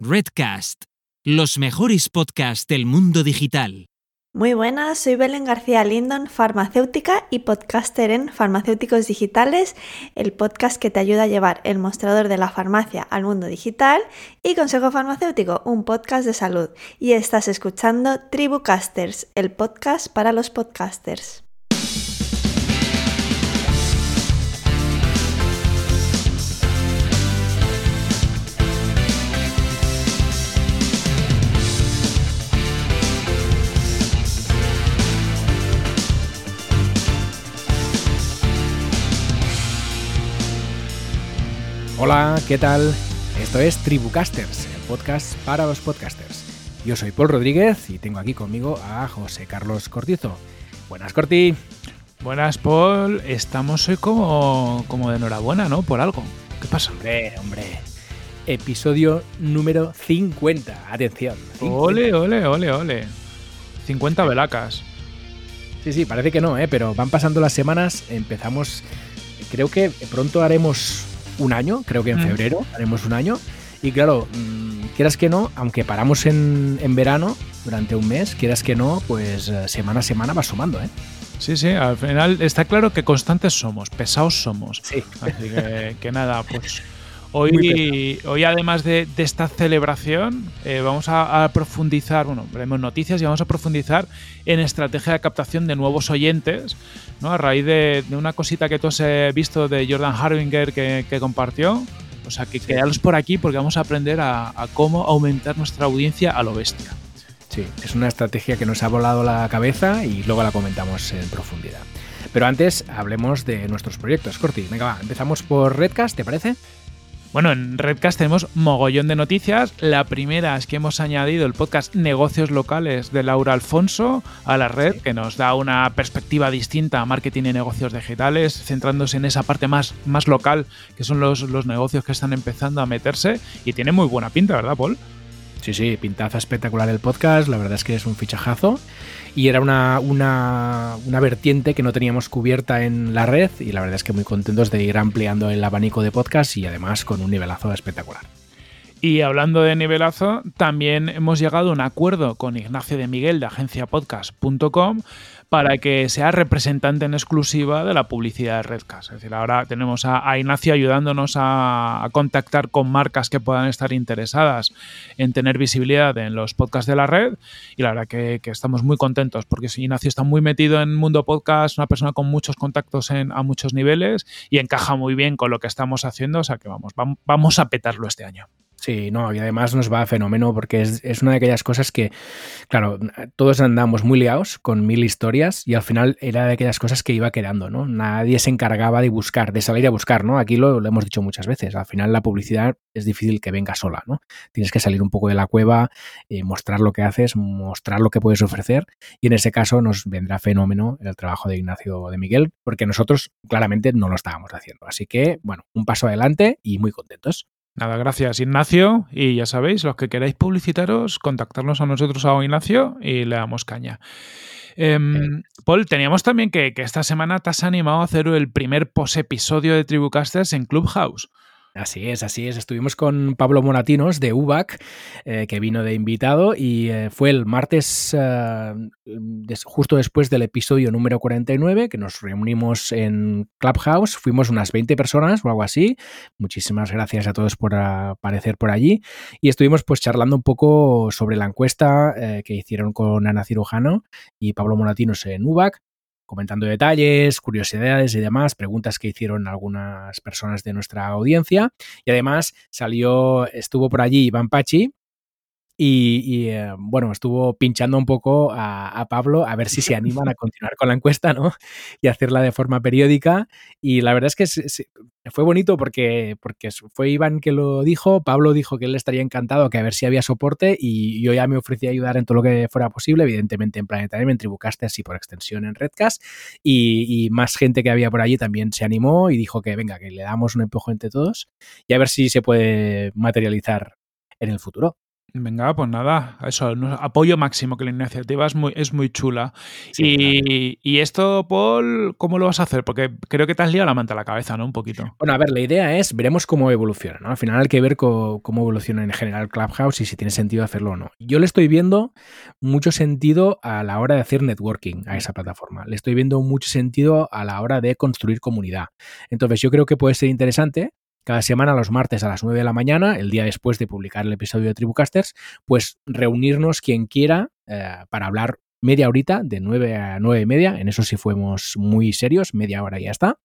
Redcast, los mejores podcasts del mundo digital. Muy buenas, soy Belén García Lindon, farmacéutica y podcaster en Farmacéuticos Digitales, el podcast que te ayuda a llevar el mostrador de la farmacia al mundo digital, y Consejo Farmacéutico, un podcast de salud. Y estás escuchando Tribucasters, el podcast para los podcasters. Hola, ¿qué tal? Esto es Tribucasters, el podcast para los podcasters. Yo soy Paul Rodríguez y tengo aquí conmigo a José Carlos Cortizo. Buenas, Corti. Buenas, Paul. Estamos hoy como, como de enhorabuena, ¿no? Por algo. ¿Qué pasa? Hombre, hombre. Episodio número 50. Atención. 50. Ole, ole, ole, ole. 50 velacas. Sí, sí, parece que no, ¿eh? pero van pasando las semanas. Empezamos. Creo que pronto haremos un año, creo que en Mm. febrero haremos un año. Y claro, mm, quieras que no, aunque paramos en, en verano durante un mes, quieras que no, pues eh, semana a semana va sumando, ¿eh? Sí, sí, al final está claro que constantes somos, pesados somos. Sí. Así que, que nada, pues hoy, hoy además de, de esta celebración, eh, vamos a, a profundizar, bueno, veremos noticias y vamos a profundizar en estrategia de captación de nuevos oyentes, ¿no? A raíz de, de una cosita que tú has eh, visto de Jordan Harbinger que, que compartió. O sea, que quedaros por aquí porque vamos a aprender a, a cómo aumentar nuestra audiencia a lo bestia. Sí, es una estrategia que nos ha volado la cabeza y luego la comentamos en profundidad. Pero antes hablemos de nuestros proyectos. Corti, venga, va, empezamos por Redcast, ¿te parece? Bueno, en Redcast tenemos mogollón de noticias. La primera es que hemos añadido el podcast Negocios Locales de Laura Alfonso a la red, que nos da una perspectiva distinta a marketing y negocios digitales, centrándose en esa parte más, más local, que son los, los negocios que están empezando a meterse. Y tiene muy buena pinta, ¿verdad, Paul? Sí, sí, pintaza espectacular el podcast, la verdad es que es un fichajazo. Y era una, una, una vertiente que no teníamos cubierta en la red y la verdad es que muy contentos de ir ampliando el abanico de podcast y además con un nivelazo espectacular. Y hablando de nivelazo, también hemos llegado a un acuerdo con Ignacio de Miguel de agenciapodcast.com para que sea representante en exclusiva de la publicidad de Redcast. Es decir, ahora tenemos a, a Ignacio ayudándonos a, contactar con marcas que puedan estar interesadas en tener visibilidad en los podcasts de la red. Y la verdad que, estamos muy contentos porque Ignacio está muy metido en mundo podcast, una persona con muchos contactos en, a muchos niveles y encaja muy bien con lo que estamos haciendo. O sea que vamos, vamos a petarlo este año. Sí, no, y además nos va a fenómeno porque es, es, una de aquellas cosas que, claro, todos andamos muy liados con mil historias y al final era de aquellas cosas que iba quedando, ¿no? Nadie se encargaba de buscar, de salir a buscar, ¿no? Aquí lo, lo hemos dicho muchas veces, al final la publicidad es difícil que venga sola, ¿no? Tienes que salir un poco de la cueva, eh, mostrar lo que haces, mostrar lo que puedes ofrecer y en ese caso nos vendrá fenómeno el trabajo de Ignacio de Miguel porque nosotros claramente no lo estábamos haciendo. Así que, bueno, un paso adelante y muy contentos. Nada, gracias Ignacio. Y ya sabéis, los que queráis publicitaros, contactarnos a nosotros a Ignacio y le damos caña. Eh, Paul, teníamos también que, que, esta semana te has animado a hacer el primer post-episodio de Tribucasters en Clubhouse. Así es, así es. Estuvimos con Pablo Moratinos de UBAC, eh, que vino de invitado y eh, fue el martes des, justo después del episodio número 49, que nos reunimos en Clubhouse. Fuimos unas 20 personas o algo así. Muchísimas gracias a todos por aparecer por allí. Y estuvimos pues charlando un poco sobre la encuesta eh, que hicieron con Ana Cirujano y Pablo Moratinos en UBAC comentando detalles, curiosidades y demás, preguntas que hicieron algunas personas de nuestra audiencia. Y además salió, estuvo por allí Iván Pachi. Y, eh, bueno, estuvo pinchando un poco a, Pablo a ver si se animan a continuar con la encuesta, ¿no? Y hacerla de forma periódica. Y la verdad es que se, fue bonito porque, porque fue Iván que lo dijo, Pablo dijo que él estaría encantado, que a ver si había soporte y yo ya me ofrecí a ayudar en todo lo que fuera posible, evidentemente en Planetarium, en Tribucasters y por extensión en Redcast. Y, y, más gente que había por allí también se animó y dijo que venga, que le damos un empujón entre todos y a ver si se puede materializar en el futuro. Venga, pues nada, eso, apoyo máximo, que la iniciativa es muy, es muy chula. y, esto, Paul, ¿cómo lo vas a hacer? Porque creo que te has liado la manta a la cabeza, ¿no? Un poquito. Bueno, a ver, la idea es, veremos cómo evoluciona, ¿no? Al final hay que ver cómo, evoluciona en general Clubhouse y si tiene sentido hacerlo o no. Yo le estoy viendo mucho sentido a la hora de hacer networking a esa plataforma. Le estoy viendo mucho sentido a la hora de construir comunidad. Entonces, yo creo que puede ser interesante cada semana los martes a las 9 de la mañana, el día después de publicar el episodio de Tribucasters, pues reunirnos quien quiera eh, para hablar media horita, de 9 a 9 y media, en eso sí fuimos muy serios, media hora y ya está,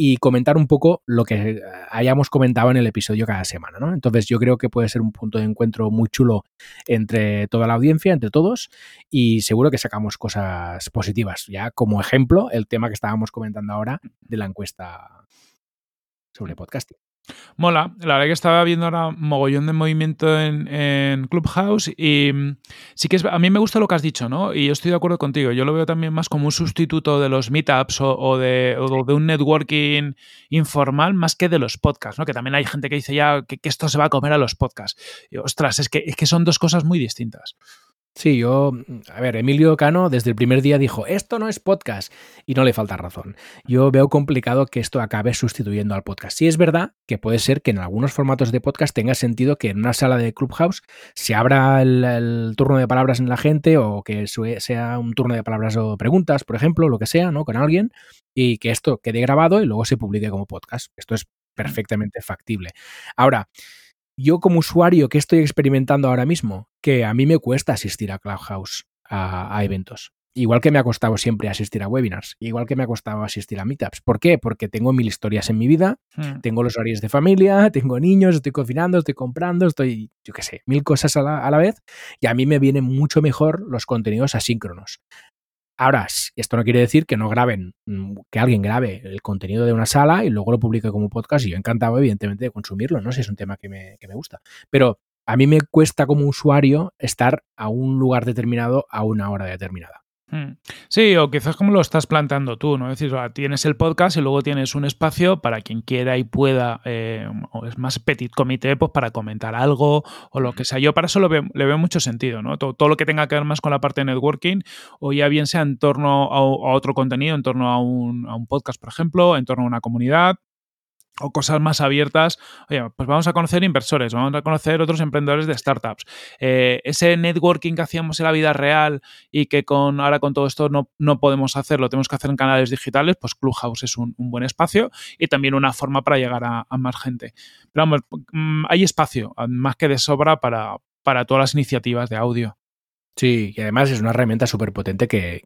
y comentar un poco lo que hayamos comentado en el episodio cada semana, ¿no? Entonces yo creo que puede ser un punto de encuentro muy chulo entre toda la audiencia, entre todos, y seguro que sacamos cosas positivas. Ya como ejemplo, el tema que estábamos comentando ahora de la encuesta sobre podcasting. Mola, la verdad que estaba viendo ahora mogollón de movimiento en, Clubhouse y mm, sí que es, a mí me gusta lo que has dicho, ¿no? Y yo estoy de acuerdo contigo. Yo lo veo también más como un sustituto de los meetups o, de, de, un networking informal más que de los podcasts, ¿no? Que también hay gente que dice ya que, esto se va a comer a los podcasts. Y, ostras, es que, es que son dos cosas muy distintas. Sí, yo, a ver, Emilio Cano desde el primer día dijo, esto no es podcast, y no le falta razón. Yo veo complicado que esto acabe sustituyendo al podcast. Sí es verdad que puede ser que en algunos formatos de podcast tenga sentido que en una sala de Clubhouse se abra el, turno de palabras en la gente o que sea un turno de palabras o preguntas, por ejemplo, lo que sea, ¿no? Con alguien, y que esto quede grabado y luego se publique como podcast. Esto es perfectamente factible. Ahora, yo como usuario que estoy experimentando ahora mismo, que a mí me cuesta asistir a Clubhouse, a, eventos. Igual que me ha costado siempre asistir a webinars, igual que me ha costado asistir a meetups. ¿Por qué? Porque tengo mil historias en mi vida, hmm. tengo los horarios de familia, tengo niños, estoy cocinando, estoy comprando, estoy, yo qué sé, mil cosas a la, a la vez y a mí me vienen mucho mejor los contenidos asíncronos. Ahora, esto no quiere decir que no graben, mm, que alguien grabe el contenido de una sala y luego lo publique como podcast y yo encantado, evidentemente, de consumirlo, ¿no? Si es un tema que me, que me gusta. Pero a mí me cuesta como usuario estar a un lugar determinado a una hora determinada. Hmm. Sí, o quizás como lo estás planteando tú, ¿no? Es decir, tienes el podcast y luego tienes un espacio para quien quiera y pueda, eh, o es más petit comité, pues para comentar algo o lo que sea. Yo para eso le veo mucho sentido, ¿no? Todo, lo que tenga que ver más con la parte de networking, o ya bien sea en torno a, otro contenido, en torno a un, a un podcast, por ejemplo, en torno a una comunidad, o cosas más abiertas, oye, pues vamos a conocer inversores, vamos a conocer otros emprendedores de startups. Eh, ese networking que hacíamos en la vida real y que con ahora con todo esto no, no podemos hacerlo, tenemos que hacer en canales digitales, pues Clubhouse es un, buen espacio y también una forma para llegar a, más gente. Pero vamos, mm, hay espacio, más que de sobra, para, para todas las iniciativas de audio. Sí, y además es una herramienta súper potente que,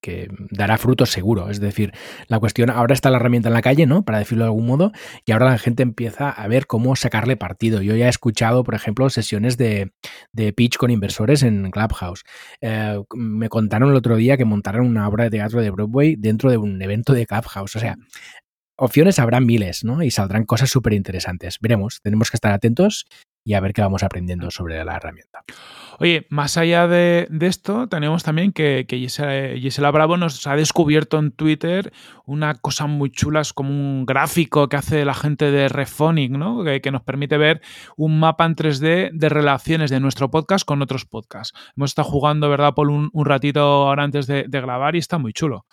dará frutos seguro. Es decir, la cuestión, ahora está la herramienta en la calle, ¿no? Para decirlo de algún modo, y ahora la gente empieza a ver cómo sacarle partido. Yo ya he escuchado, por ejemplo, sesiones de, pitch con inversores en Clubhouse. Eh, me contaron el otro día que montaron una obra de teatro de Broadway dentro de un evento de Clubhouse. O sea, opciones habrá miles, ¿no? Y saldrán cosas súper interesantes. Veremos, tenemos que estar atentos y a ver qué vamos aprendiendo sobre la herramienta. Oye, más allá de, esto, tenemos también que, Gisela, Bravo nos ha descubierto en Twitter una cosa muy chula, es como un gráfico que hace la gente de Refonic, ¿no? Que, nos permite ver un mapa en 3D de relaciones de nuestro podcast con otros podcasts. Hemos estado jugando, ¿verdad, por un, ratito ahora antes de grabar y está muy chulo.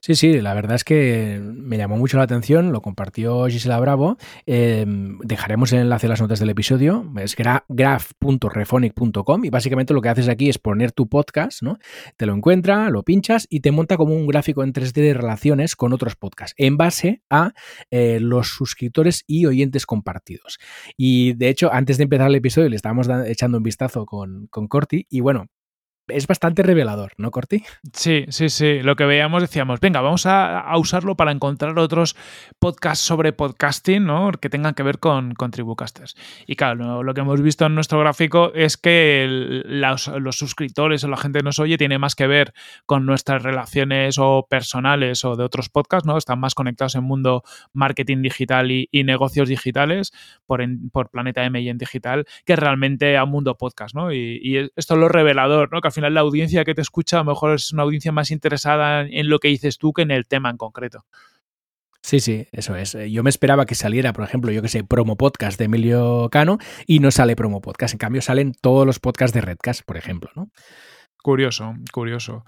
Sí, sí, la verdad es que me llamó mucho la atención, lo compartió Gisela Bravo. Em, dejaremos el enlace en las notas del episodio, es graph.refonic.com y básicamente lo que haces aquí es poner tu podcast, ¿no? Te lo encuentra, lo pinchas y te monta como un gráfico en 3D de relaciones con otros podcasts en base a eh, los suscriptores y oyentes compartidos. Y de hecho, antes de empezar el episodio le estábamos echando un vistazo con, con Corti y bueno, es bastante revelador, ¿no, Corti? Sí, sí, sí. Lo que veíamos decíamos, venga, vamos a, usarlo para encontrar otros podcasts sobre podcasting, ¿no? Que tengan que ver con, con Tribucasters. Y claro, lo, que hemos visto en nuestro gráfico es que los, suscriptores o la gente que nos oye tiene más que ver con nuestras relaciones o personales o de otros podcasts, ¿no? Están más conectados en mundo marketing digital y, negocios digitales por, por Planeta M y en digital que realmente a mundo podcast, ¿no? Y, esto es lo revelador, ¿no? Que final la audiencia que te escucha a lo mejor es una audiencia más interesada en lo que dices tú que en el tema en concreto. Sí, sí, eso es. Yo me esperaba que saliera, por ejemplo, yo que sé, promo podcast de Emilio Cano y no sale promo podcast. En cambio, salen todos los podcasts de Redcast, por ejemplo, ¿no? Curioso, curioso.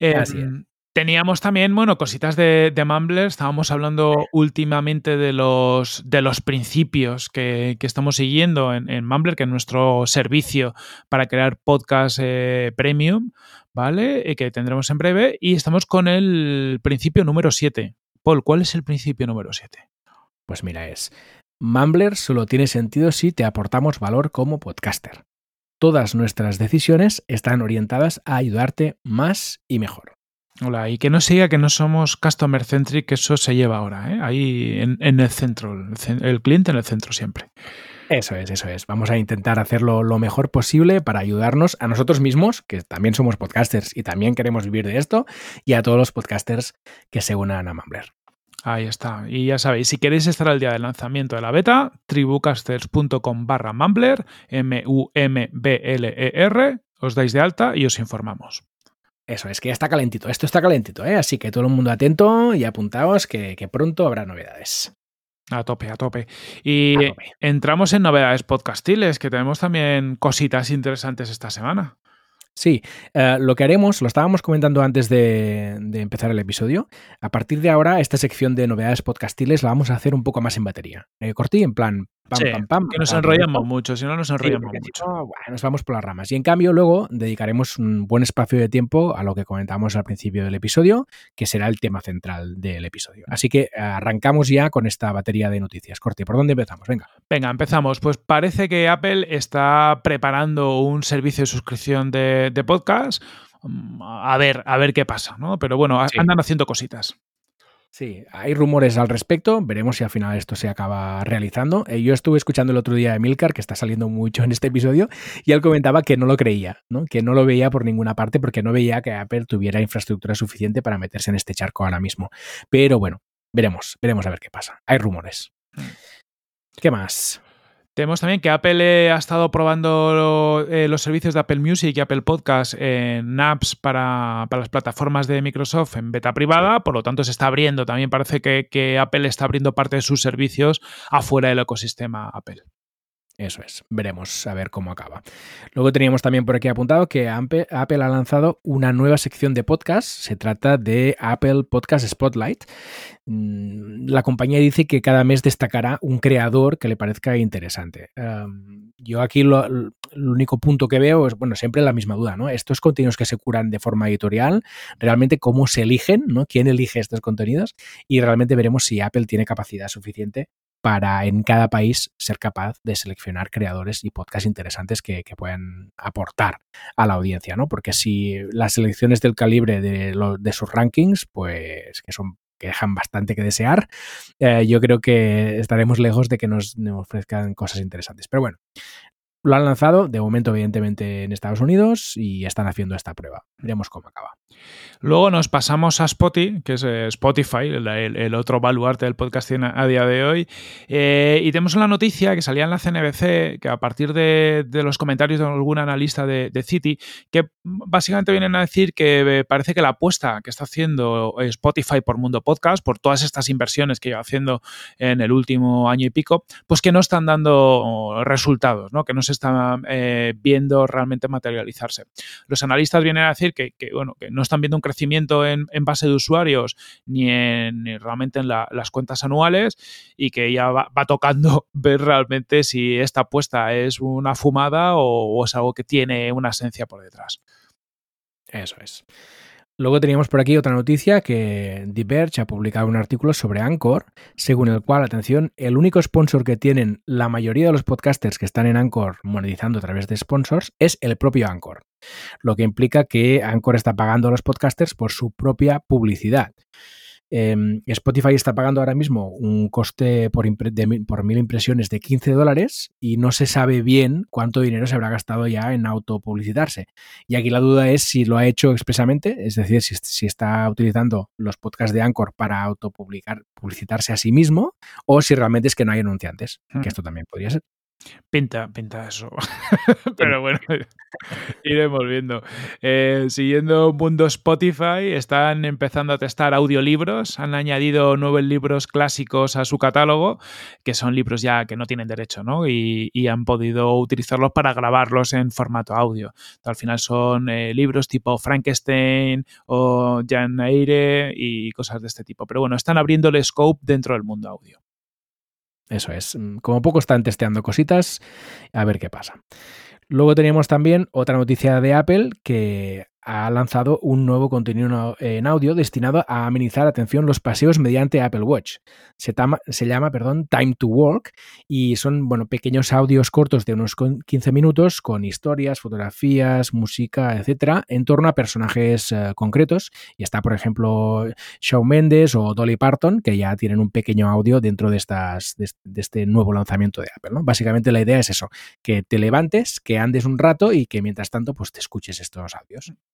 Así es. Teníamos también, bueno, cositas de, de Mumbler. Estábamos hablando últimamente de los, de los principios que, que estamos siguiendo en, en, Mumbler, que es nuestro servicio para crear podcast eh, premium, ¿vale? Y que tendremos en breve. Y estamos con el principio número 7. Paul, ¿cuál es el principio número 7? Pues mira, es Mumbler solo tiene sentido si te aportamos valor como podcaster. Todas nuestras decisiones están orientadas a ayudarte más y mejor. Hola, y que no siga que no somos customer centric, que eso se lleva ahora, ¿eh? ahí en, en el centro, el, el, cliente en el centro siempre. Eso es, eso es. Vamos a intentar hacerlo lo mejor posible para ayudarnos a nosotros mismos, que también somos podcasters y también queremos vivir de esto, y a todos los podcasters que se unan a Mumbler. Ahí está. Y ya sabéis, si queréis estar al día del lanzamiento de la beta, tribucasters.com barra Mumbler, M-U-M-B-L-E-R, os dais de alta y os informamos. Eso es que ya está calentito, esto está calentito, ¿eh? así que todo el mundo atento y apuntaos que, que pronto habrá novedades. A tope, a tope. Y a tope. entramos en novedades podcastiles, que tenemos también cositas interesantes esta semana. Sí, uh, lo que haremos, lo estábamos comentando antes de, de, empezar el episodio, a partir de ahora esta sección de novedades podcastiles la vamos a hacer un poco más en batería. Eh, cortí, en plan, Pam, sí, pam, pam, que nos enrollamos mucho, si no nos enrollamos sí, mucho. No, bueno, nos vamos por las ramas. Y en cambio, luego dedicaremos un buen espacio de tiempo a lo que comentamos al principio del episodio, que será el tema central del episodio. Así que arrancamos ya con esta batería de noticias. Corte, ¿por dónde empezamos? Venga. Venga, empezamos. Pues parece que Apple está preparando un servicio de suscripción de, de podcast. A ver, a ver qué pasa, ¿no? Pero bueno, sí. andan haciendo cositas. Sí, hay rumores al respecto, veremos si al final esto se acaba realizando. Eh, yo estuve escuchando el otro día a Milcar, que está saliendo mucho en este episodio, y él comentaba que no lo creía, ¿no? que no lo veía por ninguna parte porque no veía que Apple tuviera infraestructura suficiente para meterse en este charco ahora mismo. Pero bueno, veremos, veremos a ver qué pasa. Hay rumores. ¿Qué más? Tenemos también que Apple ha estado probando eh, los servicios de Apple Music y Apple Podcast en apps para, para, las plataformas de Microsoft en beta privada, por lo tanto se está abriendo. También parece que, que Apple está abriendo parte de sus servicios afuera del ecosistema Apple. Eso es, veremos a ver cómo acaba. Luego teníamos también por aquí apuntado que Apple ha lanzado una nueva sección de podcast. Se trata de Apple Podcast Spotlight. Mm, la compañía dice que cada mes destacará un creador que le parezca interesante. yo aquí lo, el único punto que veo es, bueno, siempre la misma duda, ¿no? Estos contenidos que se curan de forma editorial, realmente cómo se eligen, ¿no? ¿Quién elige estos contenidos? Y realmente veremos si Apple tiene capacidad suficiente para en cada país ser capaz de seleccionar creadores y podcasts interesantes que, que puedan aportar a la audiencia, ¿no? Porque si las selecciones del calibre de, de sus rankings, pues que son que dejan bastante que desear, eh, yo creo que estaremos lejos de que nos, nos ofrezcan cosas interesantes. Pero bueno, lo han lanzado, de momento, evidentemente, en Estados Unidos y están haciendo esta prueba. Veremos cómo acaba. Luego nos pasamos a Spotify, que es eh, Spotify, el, otro baluarte del podcasting a día de hoy. Eh, y tenemos una noticia que salía en la CNBC, que a partir de, de los comentarios de algún analista de, de, City, que básicamente vienen a decir que eh, parece que la apuesta que está haciendo Spotify por Mundo Podcast, por todas estas inversiones que lleva haciendo en el último año y pico, pues que no están dando resultados, ¿no? que no se está eh, viendo realmente materializarse. Los analistas vienen a decir que, bueno, que no están viendo un crecimiento en, base de usuarios ni, en, ni realmente en la, las cuentas anuales y que ya va, tocando ver realmente si esta apuesta es una fumada o es algo que tiene una esencia por detrás. Eso es. Luego teníamos por aquí otra noticia que The Verge ha publicado un artículo sobre Anchor, según el cual, atención, el único sponsor que tienen la mayoría de los podcasters que están en Anchor monetizando a través de sponsors es el propio Anchor, lo que implica que Anchor está pagando a los podcasters por su propia publicidad. Eh, Spotify está pagando ahora mismo un coste por, de, por, mil impresiones de 15 dólares y no se sabe bien cuánto dinero se habrá gastado ya en autopublicitarse. Y aquí la duda es si lo ha hecho expresamente, es decir, si, si está utilizando los podcasts de Anchor para autopublicar, publicitarse a sí mismo o si realmente es que no hay anunciantes, que esto también podría ser. Pinta, pinta eso. Pero bueno, iremos viendo. Eh, siguiendo Mundo Spotify, están empezando a testar audiolibros. Han añadido nuevos libros clásicos a su catálogo, que son libros ya que no tienen derecho, ¿no? Y, han podido utilizarlos para grabarlos en formato audio. Al final son eh, libros tipo Frankenstein o Jan Eyre y cosas de este tipo. Pero bueno, están abriendo el scope dentro del mundo audio. Eso es. Mm, como poco están testeando cositas, a ver qué pasa. Luego teníamos también otra noticia de Apple que ha lanzado un nuevo contenido en audio destinado a amenizar, atención, los paseos mediante Apple Watch. Se, llama, perdón, Time to Work y son, bueno, pequeños audios cortos de unos 15 minutos con historias, fotografías, música, etcétera, en torno a personajes eh, concretos. Y está, por ejemplo, Shawn Mendes o Dolly Parton, que ya tienen un pequeño audio dentro de, este nuevo lanzamiento de Apple. Básicamente la idea es eso, que te levantes, que andes un rato y que mientras tanto, pues te escuches estos audios.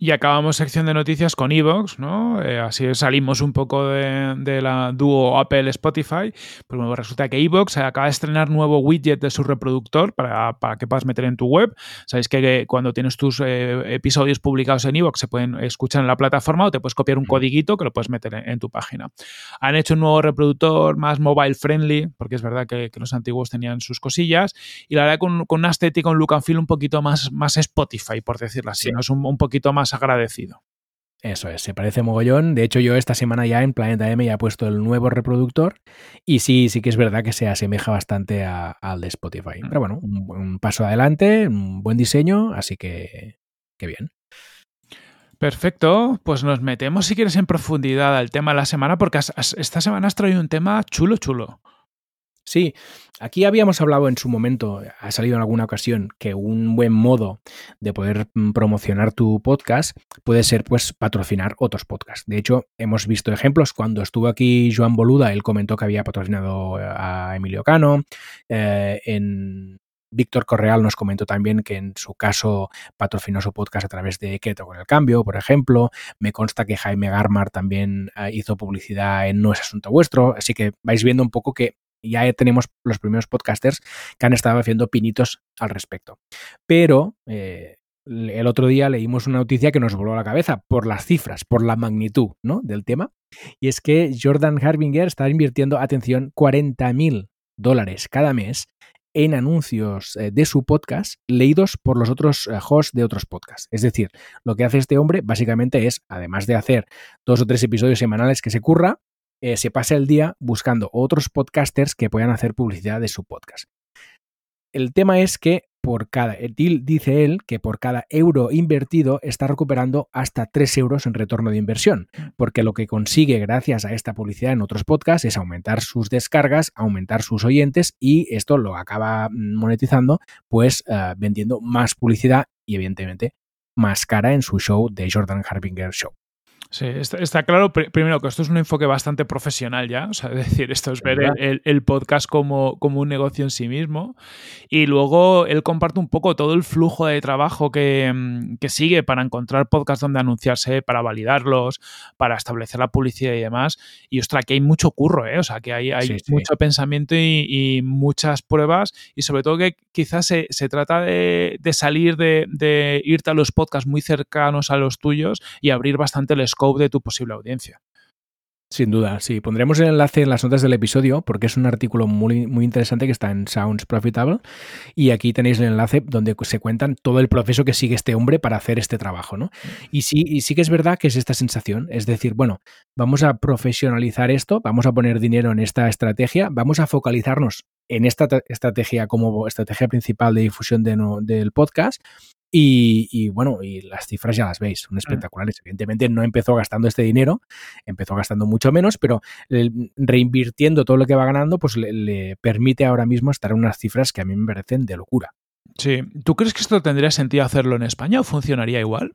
Y acabamos sección de noticias con Evox, ¿no? Eh, así salimos un poco de, la dúo Apple-Spotify. Pues bueno, resulta que Evox acaba de estrenar nuevo widget de su reproductor para, que puedas meter en tu web. Sabéis que cuando tienes tus eh, episodios publicados en Evox se pueden escuchar en la plataforma o te puedes copiar un codiguito que lo puedes meter en, tu página. Han hecho un nuevo reproductor más mobile friendly, porque es verdad que, los antiguos tenían sus cosillas. Y la verdad con, con una estética, un look and feel un poquito más, más Spotify, por decirlo así. ¿no? Es un, un poquito más agradecido. Eso es, se parece mogollón. De hecho, yo esta semana ya en Planeta M ya he puesto el nuevo reproductor y sí, sí que es verdad que se asemeja bastante al de Spotify. Mm. Pero bueno, un, paso adelante, un buen diseño, así que, qué bien. Perfecto, pues nos metemos si quieres en profundidad al tema de la semana porque esta semana has traído un tema chulo, chulo. Sí, aquí habíamos hablado en su momento, ha salido en alguna ocasión, que un buen modo de poder mm, promocionar tu podcast puede ser pues patrocinar otros podcasts. De hecho, hemos visto ejemplos. Cuando estuvo aquí Joan Boluda, él comentó que había patrocinado a Emilio Cano. Eh, en Víctor Correal nos comentó también que en su caso patrocinó su podcast a través de Keto con el Cambio, por ejemplo. Me consta que Jaime Garmar también eh, hizo publicidad en No es Asunto Vuestro. Así que vais viendo un poco que ya tenemos los primeros podcasters que han estado haciendo pinitos al respecto. Pero eh, el otro día leímos una noticia que nos voló a la cabeza por las cifras, por la magnitud ¿no? del tema. Y es que Jordan Harbinger está invirtiendo, atención, 40 mil dólares cada mes en anuncios eh, de su podcast leídos por los otros eh, hosts de otros podcasts. Es decir, lo que hace este hombre básicamente es, además de hacer dos o tres episodios semanales que se curra, eh, se pasa el día buscando otros podcasters que puedan hacer publicidad de su podcast. El tema es que por cada, dice él que por cada euro invertido está recuperando hasta 3 euros en retorno de inversión, mm. porque lo que consigue gracias a esta publicidad en otros podcasts es aumentar sus descargas, aumentar sus oyentes y esto lo acaba monetizando pues eh, vendiendo más publicidad y evidentemente más cara en su show de Jordan Harbinger Show. Sí, está, claro, primero, que esto es un enfoque bastante profesional ya, o sea, es decir, esto es ver el, podcast como, como, un negocio en sí mismo. Y luego él comparte un poco todo el flujo de trabajo que, mm, que sigue para encontrar podcasts donde anunciarse, para validarlos, para establecer la publicidad y demás. Y ostras, que hay mucho curro, ¿eh? O sea, que hay, hay mucho pensamiento y, muchas pruebas. Y sobre todo que quizás se, se trata de, de salir de, de irte a los podcasts muy cercanos a los tuyos y abrir bastante el de tu posible audiencia. Sin duda, sí. Pondremos el enlace en las notas del episodio porque es un artículo muy, muy interesante que está en Sounds Profitable y aquí tenéis el enlace donde se cuentan todo el proceso que sigue este hombre para hacer este trabajo, ¿no? Y sí, sí que es verdad que es esta sensación, es decir, bueno, vamos a profesionalizar esto, vamos a poner dinero en esta estrategia, vamos a focalizarnos en esta estrategia como estrategia principal de difusión del podcast y, bueno, y las cifras ya las veis, son espectaculares. Evidentemente no empezó gastando este dinero, empezó gastando mucho menos, pero reinvirtiendo todo lo que va ganando, pues le, permite ahora mismo estar en unas cifras que a mí me parecen de locura. Sí, ¿tú crees que esto tendría sentido hacerlo en España o funcionaría igual?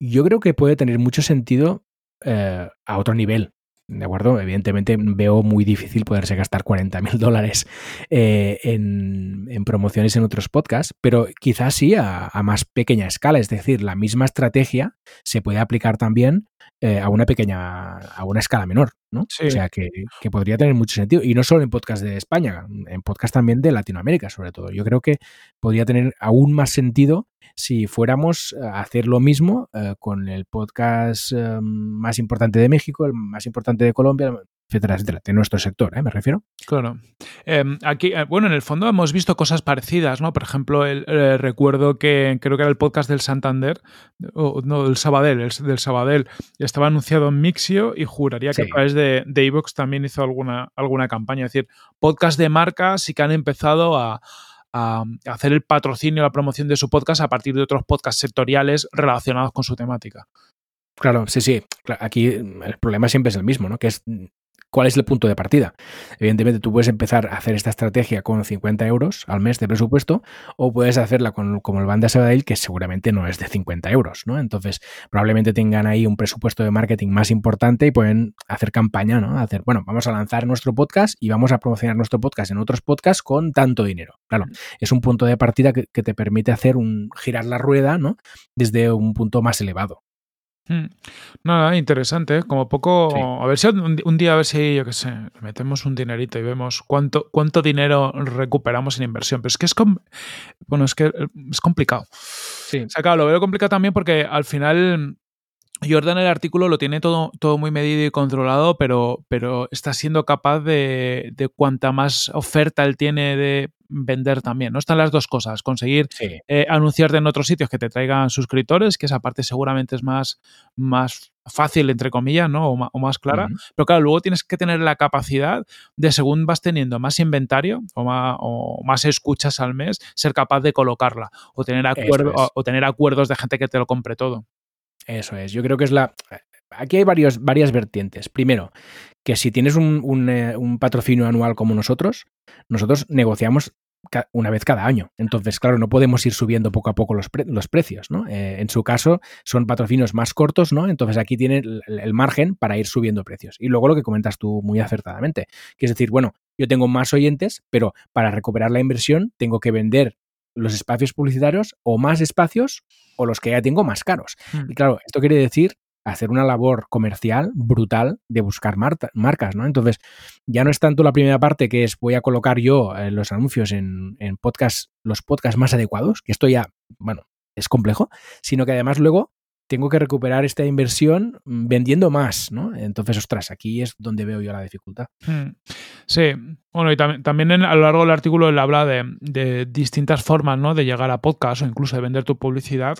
Yo creo que puede tener mucho sentido eh, a otro nivel. ¿De acuerdo? Evidentemente veo muy difícil poderse gastar 40 mil dólares eh, en, promociones en otros podcasts, pero quizás sí a, más pequeña escala, es decir, la misma estrategia se puede aplicar también eh, a una pequeña, a una escala menor, ¿no? Sí. O sea, que, que, podría tener mucho sentido. Y no solo en podcast de España, en podcast también de Latinoamérica, sobre todo. Yo creo que podría tener aún más sentido si fuéramos a hacer lo mismo eh, con el podcast eh, más importante de México, el más importante de Colombia, etcétera, etcétera, de nuestro sector, ¿eh? me refiero. Claro. Eh, aquí, bueno, en el fondo hemos visto cosas parecidas, ¿no? Por ejemplo, el, eh, recuerdo que creo que era el podcast del Santander, o no, del Sabadell, el, del Sabadell, estaba anunciado en Mixio y juraría que a través de, de Evox también hizo alguna, alguna campaña. Es decir, podcast de marcas sí que han empezado a, a hacer el patrocinio, la promoción de su podcast a partir de otros podcasts sectoriales relacionados con su temática. Claro, sí, sí. Aquí el problema siempre es el mismo, ¿no? Que es cuál es el punto de partida. Evidentemente, tú puedes empezar a hacer esta estrategia con 50 euros al mes de presupuesto, o puedes hacerla con, como el Banda Sabadell, que seguramente no es de 50 euros, ¿no? Entonces, probablemente tengan ahí un presupuesto de marketing más importante y pueden hacer campaña, ¿no? Hacer, bueno, vamos a lanzar nuestro podcast y vamos a promocionar nuestro podcast en otros podcasts con tanto dinero. Claro, es un punto de partida que, que te permite hacer un girar la rueda, ¿no? Desde un punto más elevado. Hmm. Nada, interesante. ¿eh? Como poco. Sí. A ver si un, un día, a ver si, yo qué sé, metemos un dinerito y vemos cuánto, cuánto dinero recuperamos en inversión. Pero es que es. com- Bueno, es que eh, es complicado. Sí. O sea, claro, lo veo complicado también porque al final. Jordan el artículo lo tiene todo, todo muy medido y controlado, pero, pero está siendo capaz de, de cuanta más oferta él tiene de vender también. ¿no? Están las dos cosas, conseguir Sí. eh, anunciarte en otros sitios que te traigan suscriptores, que esa parte seguramente es más, más fácil, entre comillas, ¿no? O, más clara. Pero claro, luego tienes que tener la capacidad de, según vas teniendo más inventario o más, o más escuchas al mes, ser capaz de colocarla o tener, acuerdo, es. o, o tener acuerdos de gente que te lo compre todo. Eso es. Yo creo que es la. Aquí hay varios, varias vertientes. Primero, que si tienes un, un, eh, un patrocinio anual como nosotros, nosotros negociamos una vez cada año. Entonces, claro, no podemos ir subiendo poco a poco los, pre- los precios, ¿no? Eh, en su caso, son patrocinios más cortos, ¿no? Entonces aquí tiene el, el margen para ir subiendo precios. Y luego lo que comentas tú muy acertadamente, que es decir, bueno, yo tengo más oyentes, pero para recuperar la inversión tengo que vender los espacios publicitarios o más espacios o los que ya tengo más caros. Hmm. Y claro, esto quiere decir hacer una labor comercial brutal de buscar marcas, ¿no? Entonces, ya no es tanto la primera parte que es voy a colocar yo eh, los anuncios en, en podcast, los podcasts más adecuados, que esto ya, bueno, es complejo, sino que además luego tengo que recuperar esta inversión mm, vendiendo más, ¿no? Entonces, ostras, aquí es donde veo yo la dificultad. Hmm. Sí, bueno, y tam- también en- a lo largo del artículo él habla de, de distintas formas ¿no? de llegar a podcast o incluso de vender tu publicidad.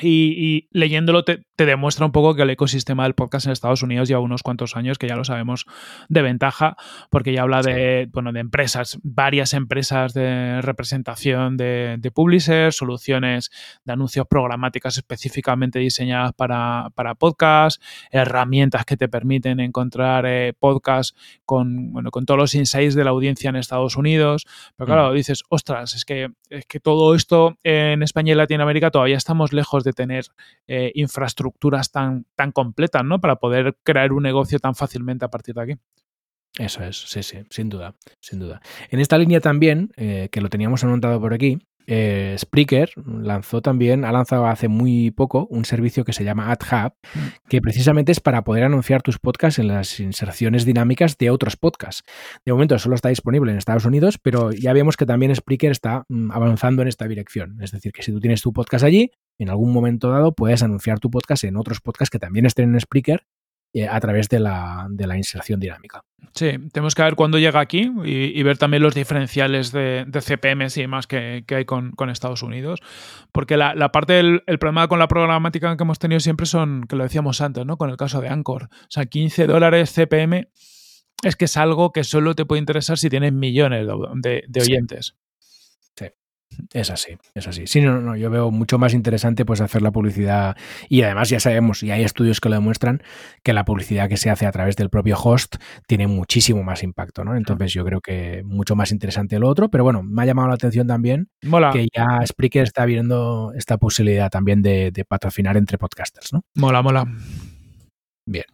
Y, y leyéndolo te, te demuestra un poco que el ecosistema del podcast en Estados Unidos lleva unos cuantos años, que ya lo sabemos de ventaja, porque ya habla de, bueno, de empresas, varias empresas de representación de, de publishers, soluciones de anuncios programáticas específicamente diseñadas para, para podcast, herramientas que te permiten encontrar eh, podcasts con, bueno, con todos los insights de la audiencia en Estados Unidos. Pero claro, Mm. dices, ostras, es que, es que todo esto en España y Latinoamérica todavía estamos lejos de tener eh, infraestructuras tan, tan completas, ¿no? Para poder crear un negocio tan fácilmente a partir de aquí. Eso es, sí, sí, sin duda, sin duda. En esta línea también, eh, que lo teníamos anotado por aquí, eh, Spreaker lanzó también, ha lanzado hace muy poco un servicio que se llama AdHub, que precisamente es para poder anunciar tus podcasts en las inserciones dinámicas de otros podcasts. De momento solo está disponible en Estados Unidos, pero ya vemos que también Spreaker está mm, avanzando en esta dirección. Es decir, que si tú tienes tu podcast allí, en algún momento dado puedes anunciar tu podcast en otros podcasts que también estén en Spreaker eh, a través de la, de la inserción dinámica. Sí, tenemos que ver cuándo llega aquí y, y ver también los diferenciales de, de CPMs y demás que, que hay con, con Estados Unidos. Porque la, la parte del el problema con la programática que hemos tenido siempre son, que lo decíamos antes, ¿no? Con el caso de Anchor. O sea, 15 dólares CPM es que es algo que solo te puede interesar si tienes millones de, de- de Sí. oyentes. Es así, es así. Sí, no, no, yo veo mucho más interesante pues hacer la publicidad y además ya sabemos, y hay estudios que lo demuestran, que la publicidad que se hace a través del propio host tiene muchísimo más impacto, ¿no? Entonces yo creo que mucho más interesante lo otro, pero bueno, me ha llamado la atención también Mola, que ya Spreaker está viendo esta posibilidad también de, de patrocinar entre podcasters, ¿no? mola, mola. Bien.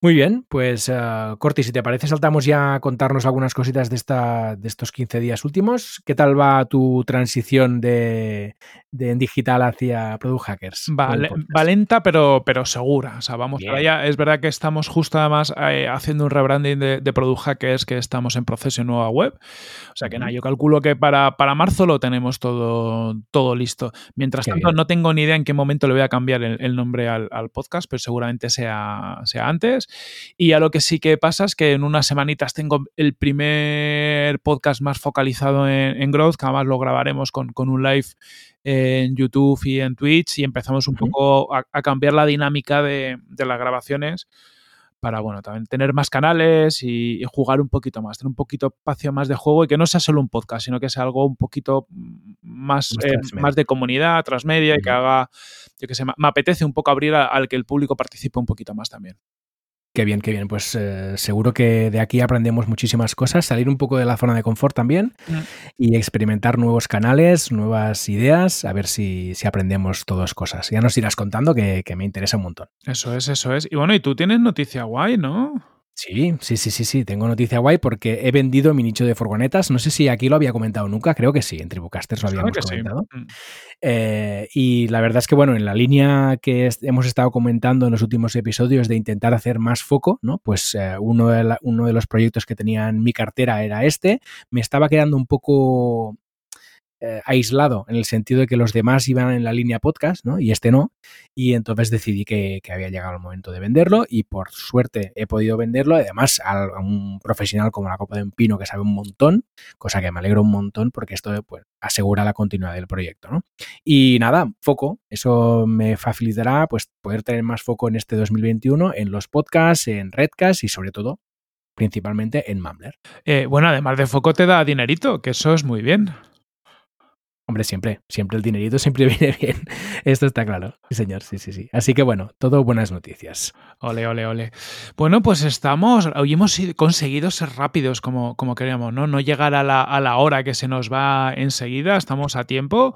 Muy bien, pues uh, Corti, si te parece, saltamos ya a contarnos algunas cositas de, esta, de estos 15 días últimos. ¿Qué tal va tu transición de, de en digital hacia Product Hackers? Va, va lenta, pero, pero segura. O sea, vamos para allá. Es verdad que estamos justo además eh, haciendo un rebranding de, de, Product Hackers, que estamos en proceso en nueva web. O sea que nada, yo calculo que para, para marzo lo tenemos todo, todo listo. Mientras qué tanto, bien. no tengo ni idea en qué momento le voy a cambiar el, el nombre al, al, podcast, pero seguramente sea, sea antes. Y a lo que sí que pasa es que en unas semanitas tengo el primer podcast más focalizado en, en Growth, que además lo grabaremos con, con, un live en YouTube y en Twitch y empezamos un poco a, a, cambiar la dinámica de, de las grabaciones para, bueno, también tener más canales y, y, jugar un poquito más, tener un poquito espacio más de juego y que no sea solo un podcast, sino que sea algo un poquito más, eh, más de comunidad, transmedia uh -huh. y que haga, yo que sé, me apetece un poco abrir a, al que el público participe un poquito más también. Qué bien, qué bien. Pues eh, seguro que de aquí aprendemos muchísimas cosas, salir un poco de la zona de confort también mm. y experimentar nuevos canales, nuevas ideas, a ver si, si, aprendemos todas cosas. Ya nos irás contando que, que me interesa un montón. Eso es, eso es. Y bueno, y tú tienes noticia guay, ¿no? Sí, sí, sí, sí, sí, tengo noticia guay porque he vendido mi nicho de furgonetas. No sé si aquí lo había comentado nunca, creo que sí, en Tribucasters lo habíamos comentado. Sí. Mm. Eh, y la verdad es que, bueno, en la línea que hemos estado comentando en los últimos episodios de intentar hacer más foco, ¿no? Pues eh, uno, de la, uno de los proyectos que tenía en mi cartera era este. Me estaba quedando un poco eh, aislado en el sentido de que los demás iban en la línea podcast ¿no? y este no. Y entonces decidí que, había llegado el momento de venderlo y por suerte he podido venderlo. Además, a, un profesional como la Copa de un Pino que sabe un montón, cosa que me alegro un montón porque esto pues, asegura la continuidad del proyecto. ¿no? Y nada, foco. Eso me facilitará pues, poder tener más foco en este 2021 en los podcasts, en Redcast y sobre todo principalmente en Mumbler. Eh, bueno, además de foco te da dinerito, que eso es muy bien. Hombre, siempre, siempre el dinerito siempre viene bien. Esto está claro. Señor, sí, sí, sí. Así que bueno, todo buenas noticias. Ole, ole, ole. Bueno, pues estamos, hoy hemos conseguido ser rápidos como, como queríamos, ¿no? No llegar a la, hora que se nos va enseguida, estamos a tiempo.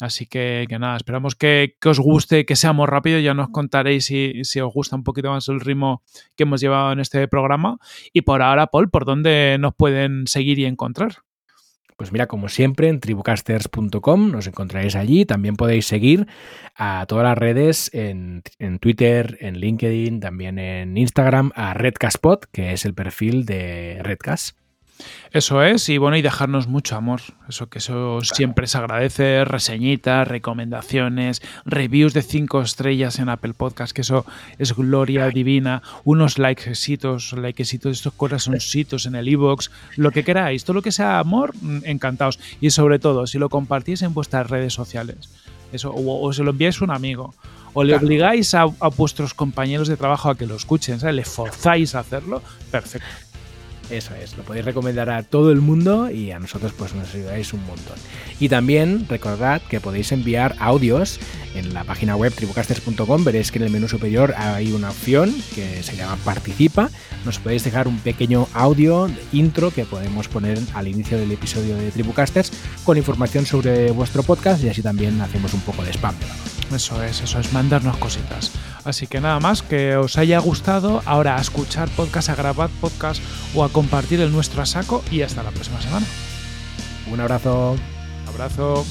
Así que, nada, esperamos que, que, os guste, que seamos rápidos. Ya nos contaréis si, si os gusta un poquito más el ritmo que hemos llevado en este programa. Y por ahora, Paul, ¿por dónde nos pueden seguir y encontrar? Pues mira, como siempre, en tribucasters.com nos encontraréis allí. También podéis seguir a todas las redes en, en, Twitter, en LinkedIn, también en Instagram, a Redcastpod, que es el perfil de Redcast. Eso es, y bueno, y dejarnos mucho amor. Eso que eso claro. siempre se agradece, reseñitas, recomendaciones, reviews de cinco estrellas en Apple Podcast, que eso es gloria Ay. divina, unos likesitos, likesitos, estos corazoncitos en el iBox, lo que queráis, todo lo que sea amor, mm, encantados. Y sobre todo, si lo compartís en vuestras redes sociales, eso, o, o se lo enviáis a un amigo, o le obligáis a, a, vuestros compañeros de trabajo a que lo escuchen, ¿sabes? le forzáis a hacerlo, perfecto. Eso es, lo podéis recomendar a todo el mundo y a nosotros pues nos ayudáis un montón. Y también recordad que podéis enviar audios en la página web tribucasters.com, veréis que en el menú superior hay una opción que se llama Participa. Nos podéis dejar un pequeño audio intro que podemos poner al inicio del episodio de Tribucasters con información sobre vuestro podcast y así también hacemos un poco de spam. Eso es, eso es, mandarnos cositas. Así que nada más, que os haya gustado. Ahora a escuchar podcast, a grabar podcast o a compartir el nuestro a saco y hasta la próxima semana. Un abrazo. Abrazo.